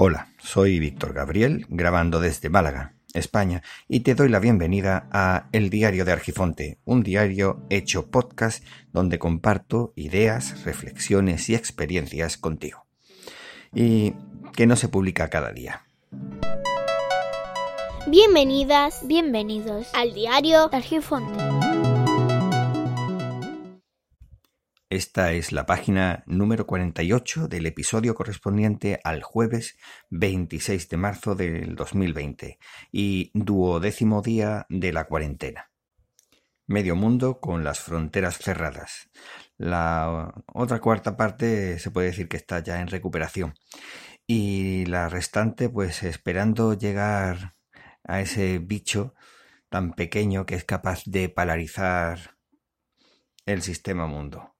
Hola, soy Víctor Gabriel, grabando desde Málaga, España, y te doy la bienvenida a El Diario de Argifonte, un diario hecho podcast donde comparto ideas, reflexiones y experiencias contigo. Y que no se publica cada día. Bienvenidas, bienvenidos al Diario de Argifonte. Esta es la página número 48 del episodio correspondiente al jueves 26 de marzo del 2020 y duodécimo día de la cuarentena. Medio mundo con las fronteras cerradas. La otra cuarta parte se puede decir que está ya en recuperación y la restante pues esperando llegar a ese bicho tan pequeño que es capaz de polarizar el sistema mundo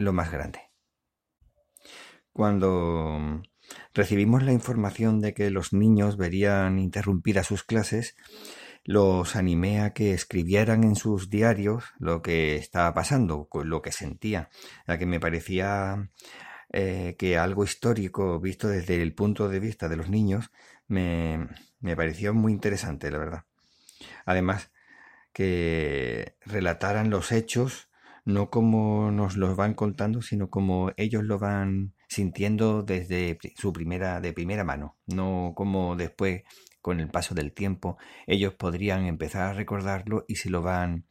lo más grande. Cuando recibimos la información de que los niños verían interrumpidas sus clases, los animé a que escribieran en sus diarios lo que estaba pasando, lo que sentían, a que me parecía eh, que algo histórico visto desde el punto de vista de los niños me, me pareció muy interesante, la verdad. Además, que relataran los hechos no como nos lo van contando, sino como ellos lo van sintiendo desde su primera, de primera mano, no como después, con el paso del tiempo, ellos podrían empezar a recordarlo y se lo van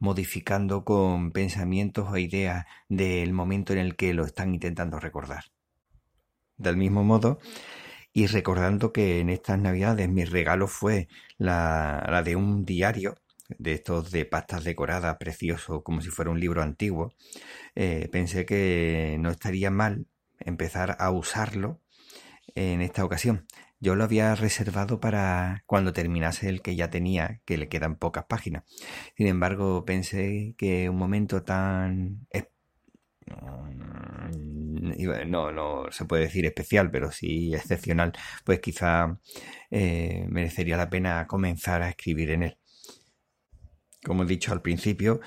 modificando con pensamientos o ideas del momento en el que lo están intentando recordar. Del mismo modo, y recordando que en estas navidades mi regalo fue la, la de un diario de estos de pastas decoradas, precioso, como si fuera un libro antiguo, eh, pensé que no estaría mal empezar a usarlo en esta ocasión. Yo lo había reservado para cuando terminase el que ya tenía, que le quedan pocas páginas. Sin embargo, pensé que un momento tan... No, no se puede decir especial, pero sí excepcional, pues quizá eh, merecería la pena comenzar a escribir en él. Como he dicho al principio,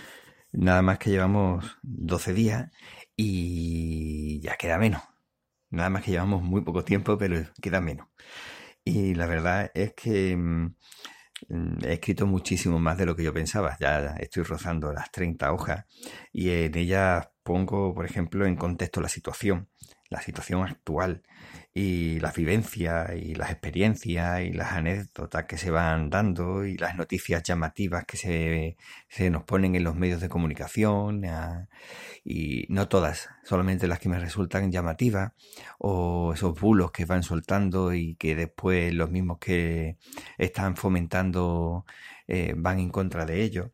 nada más que llevamos 12 días y ya queda menos. Nada más que llevamos muy poco tiempo, pero queda menos. Y la verdad es que mm, he escrito muchísimo más de lo que yo pensaba. Ya estoy rozando las 30 hojas y en ellas pongo, por ejemplo, en contexto la situación, la situación actual y las vivencias y las experiencias y las anécdotas que se van dando y las noticias llamativas que se, se nos ponen en los medios de comunicación y no todas, solamente las que me resultan llamativas o esos bulos que van soltando y que después los mismos que están fomentando eh, van en contra de ellos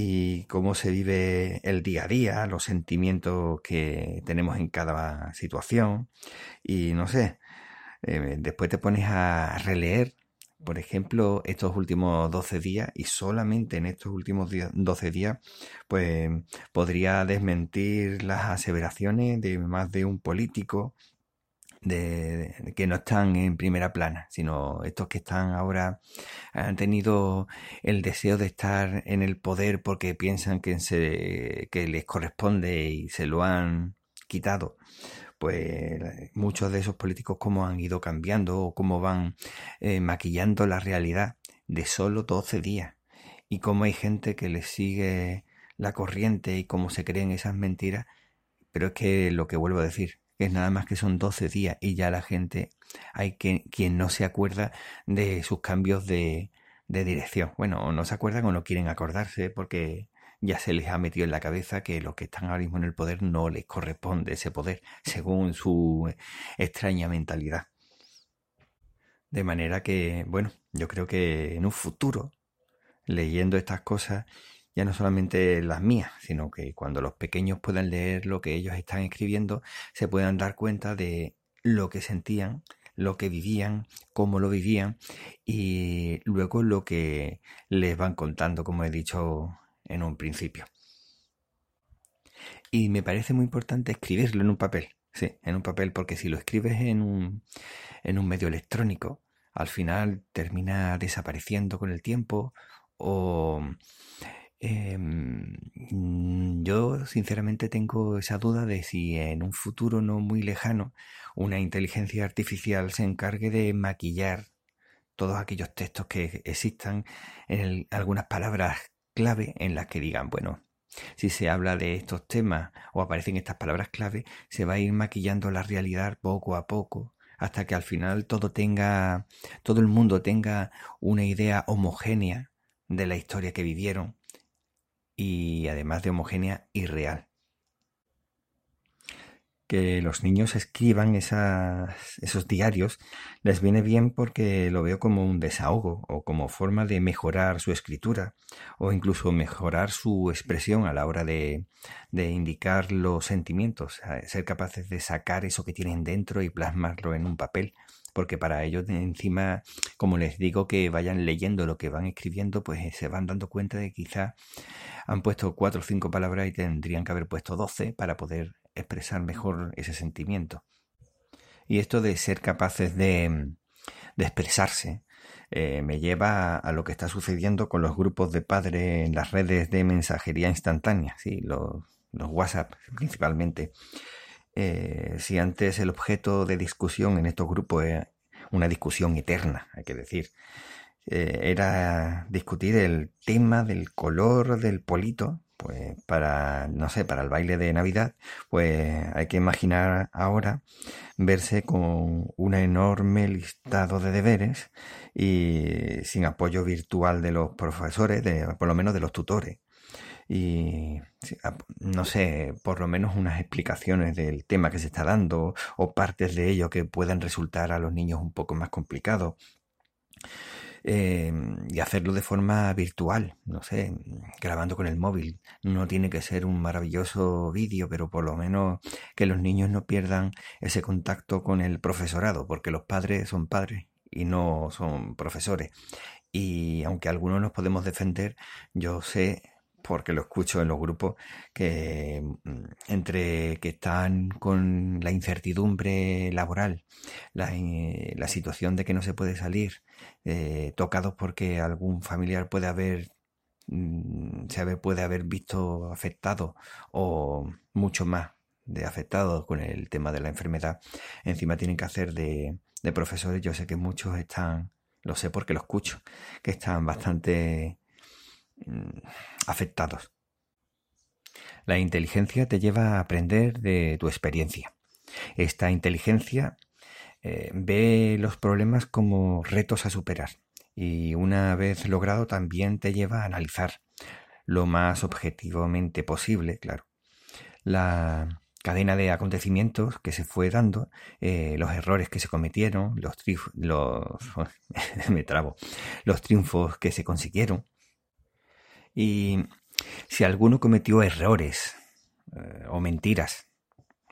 y cómo se vive el día a día, los sentimientos que tenemos en cada situación. Y no sé, eh, después te pones a releer, por ejemplo, estos últimos 12 días y solamente en estos últimos 12 días pues podría desmentir las aseveraciones de más de un político de, que no están en primera plana, sino estos que están ahora han tenido el deseo de estar en el poder porque piensan que, se, que les corresponde y se lo han quitado. Pues muchos de esos políticos cómo han ido cambiando o cómo van eh, maquillando la realidad de solo 12 días y cómo hay gente que les sigue la corriente y cómo se creen esas mentiras, pero es que lo que vuelvo a decir, que nada más que son 12 días y ya la gente, hay que, quien no se acuerda de sus cambios de, de dirección. Bueno, no se acuerdan o no quieren acordarse porque ya se les ha metido en la cabeza que los que están ahora mismo en el poder no les corresponde ese poder, según su extraña mentalidad. De manera que, bueno, yo creo que en un futuro, leyendo estas cosas, ya no solamente las mías, sino que cuando los pequeños puedan leer lo que ellos están escribiendo, se puedan dar cuenta de lo que sentían, lo que vivían, cómo lo vivían y luego lo que les van contando, como he dicho en un principio. Y me parece muy importante escribirlo en un papel, sí, en un papel, porque si lo escribes en un, en un medio electrónico, al final termina desapareciendo con el tiempo o Em, yo sinceramente tengo esa duda de si en un futuro no muy lejano una inteligencia artificial se encargue de maquillar todos aquellos textos que existan en algunas palabras clave en las que digan, bueno, si se habla de estos temas o aparecen estas palabras clave, se va a ir maquillando la realidad poco a poco hasta que al final todo tenga, todo el mundo tenga una idea homogénea de la historia que vivieron y además de homogénea y real. Que los niños escriban esos diarios les viene bien porque lo veo como un desahogo o como forma de mejorar su escritura o incluso mejorar su expresión a la hora de, de indicar los sentimientos, ser capaces de sacar eso que tienen dentro y plasmarlo en un papel porque para ellos encima, como les digo, que vayan leyendo lo que van escribiendo, pues se van dando cuenta de que quizá han puesto cuatro o cinco palabras y tendrían que haber puesto doce para poder expresar mejor ese sentimiento. Y esto de ser capaces de, de expresarse eh, me lleva a, lo que está sucediendo con los grupos de padres en las redes de mensajería instantánea, ¿sí? los, los WhatsApp principalmente. Eh, si antes el objeto de discusión en estos grupos era una discusión eterna, hay que decir, eh, era discutir el tema del color del polito, pues para, no sé, para el baile de Navidad, pues hay que imaginar ahora verse con un enorme listado de deberes y sin apoyo virtual de los profesores, de, por lo menos de los tutores. Y no sé, por lo menos unas explicaciones del tema que se está dando o partes de ello que puedan resultar a los niños un poco más complicados. Eh, y hacerlo de forma virtual, no sé, grabando con el móvil. No tiene que ser un maravilloso vídeo, pero por lo menos que los niños no pierdan ese contacto con el profesorado, porque los padres son padres y no son profesores. Y aunque algunos nos podemos defender, yo sé porque lo escucho en los grupos, que mm, entre que están con la incertidumbre laboral, la, eh, la situación de que no se puede salir, eh, tocados porque algún familiar puede haber mm, se puede haber visto afectado o mucho más de afectado con el tema de la enfermedad. Encima tienen que hacer de, de profesores. Yo sé que muchos están, lo sé porque lo escucho, que están bastante afectados. La inteligencia te lleva a aprender de tu experiencia. Esta inteligencia eh, ve los problemas como retos a superar y una vez logrado también te lleva a analizar lo más objetivamente posible, claro, la cadena de acontecimientos que se fue dando, eh, los errores que se cometieron, los, me los triunfos que se consiguieron, y si alguno cometió errores eh, o mentiras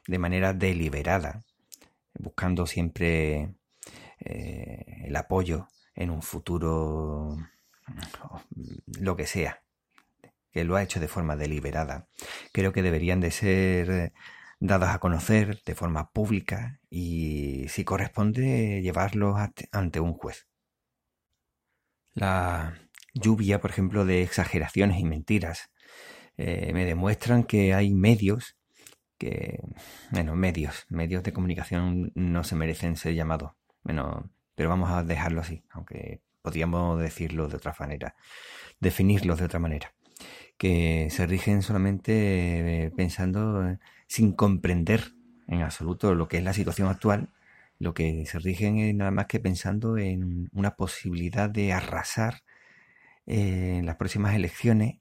de manera deliberada, buscando siempre eh, el apoyo en un futuro, lo que sea, que lo ha hecho de forma deliberada, creo que deberían de ser dados a conocer de forma pública y si corresponde llevarlos ante un juez. La lluvia, por ejemplo, de exageraciones y mentiras. Eh, me demuestran que hay medios que, bueno, medios, medios de comunicación no se merecen ser llamados. Bueno, pero vamos a dejarlo así, aunque podríamos decirlo de otra manera, definirlos de otra manera, que se rigen solamente eh, pensando sin comprender en absoluto lo que es la situación actual, lo que se rigen es nada más que pensando en una posibilidad de arrasar en las próximas elecciones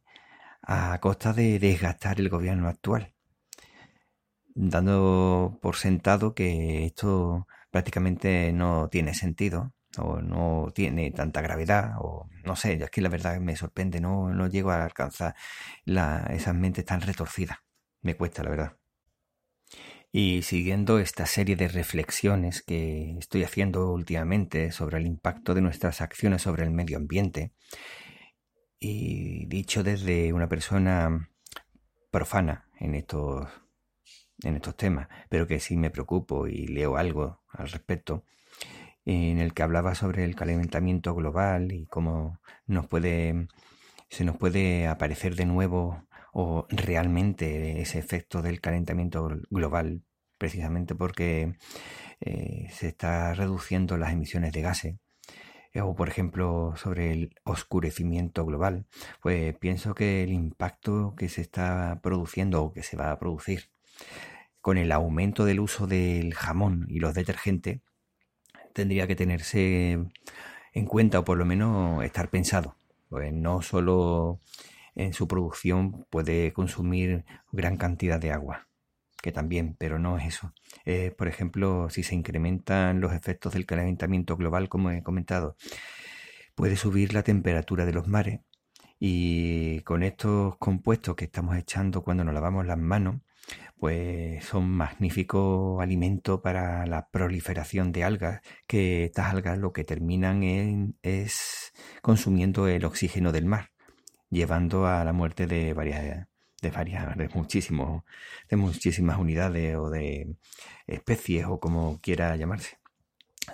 a costa de desgastar el gobierno actual, dando por sentado que esto prácticamente no tiene sentido o no tiene tanta gravedad o no sé, es que la verdad me sorprende, no, no llego a alcanzar la, esas mentes tan retorcidas, me cuesta la verdad. Y siguiendo esta serie de reflexiones que estoy haciendo últimamente sobre el impacto de nuestras acciones sobre el medio ambiente, y dicho desde una persona profana en estos, en estos temas, pero que sí me preocupo y leo algo al respecto, en el que hablaba sobre el calentamiento global y cómo nos puede, se nos puede aparecer de nuevo o realmente ese efecto del calentamiento global, precisamente porque eh, se está reduciendo las emisiones de gases o por ejemplo sobre el oscurecimiento global, pues pienso que el impacto que se está produciendo o que se va a producir con el aumento del uso del jamón y los detergentes tendría que tenerse en cuenta o por lo menos estar pensado. Pues no solo en su producción puede consumir gran cantidad de agua, que también, pero no es eso. por ejemplo, si se incrementan los efectos del calentamiento global, como he comentado, puede subir la temperatura de los mares y con estos compuestos que estamos echando cuando nos lavamos las manos, pues son magníficos alimentos para la proliferación de algas, que estas algas lo que terminan en, es consumiendo el oxígeno del mar, llevando a la muerte de varias de varias, de muchísimos, de muchísimas unidades o de especies o como quiera llamarse.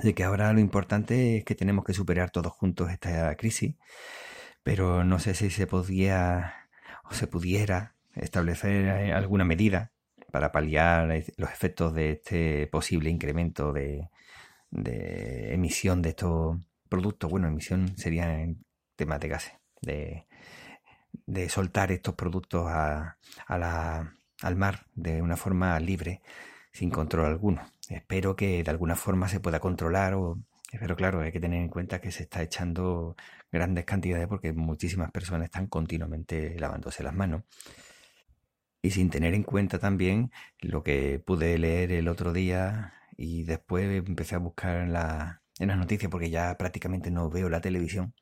De que ahora lo importante es que tenemos que superar todos juntos esta crisis, pero no sé si se podía o se pudiera establecer alguna medida para paliar los efectos de este posible incremento de, de emisión de estos productos. Bueno, emisión sería en temas de gases, de, de soltar estos productos a, la, al mar de una forma libre, sin control alguno. Espero que de alguna forma se pueda controlar, o, pero claro, hay que tener en cuenta que se está echando grandes cantidades porque muchísimas personas están continuamente lavándose las manos. Y sin tener en cuenta también lo que pude leer el otro día y después empecé a buscar en, la, en las noticias porque ya prácticamente no veo la televisión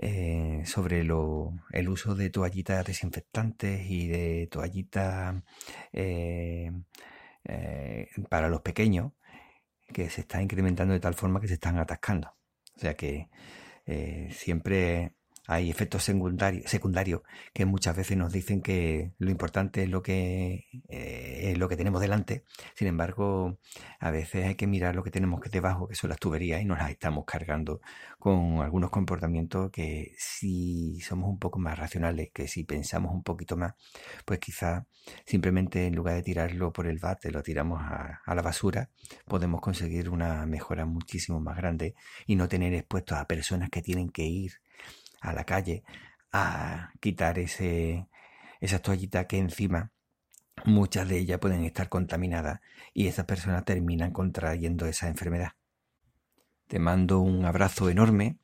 eh, sobre lo, el uso de toallitas desinfectantes y de toallitas eh, eh, para los pequeños que se está incrementando de tal forma que se están atascando. O sea que siempre hay efectos secundarios, que muchas veces nos dicen que lo importante es lo que, eh, lo que tenemos delante. Sin embargo, a veces hay que mirar lo que tenemos que debajo, que son las tuberías, y nos las estamos cargando con algunos comportamientos que si somos un poco más racionales, que si pensamos un poquito más, pues quizá simplemente en lugar de tirarlo por el bate, lo tiramos a, a la basura, podemos conseguir una mejora muchísimo más grande y no tener expuestos a personas que tienen que ir a la calle a quitar ese, esas toallitas que encima muchas de ellas pueden estar contaminadas y esas personas terminan contrayendo esa enfermedad. Te mando un abrazo enorme.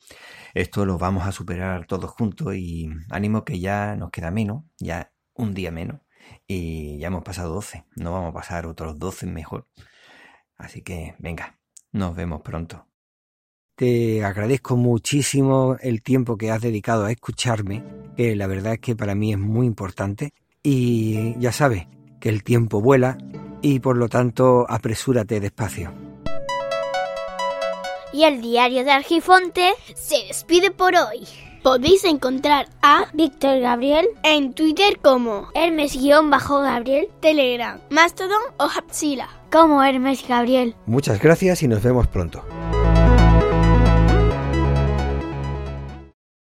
Esto lo vamos a superar todos juntos y ánimo que ya nos queda menos, ya un día menos y ya hemos pasado 12. No vamos a pasar otros 12 mejor. Así que venga, nos vemos pronto. Te agradezco muchísimo el tiempo que has dedicado a escucharme, que la verdad es que para mí es muy importante. Y ya sabes que el tiempo vuela y por lo tanto apresúrate despacio. Y el diario de Argifonte se despide por hoy. Podéis encontrar a Víctor Gabriel en Twitter como Hermes-Gabriel, Telegram, Mastodon o Hapsila como Hermes Gabriel. Muchas gracias y nos vemos pronto.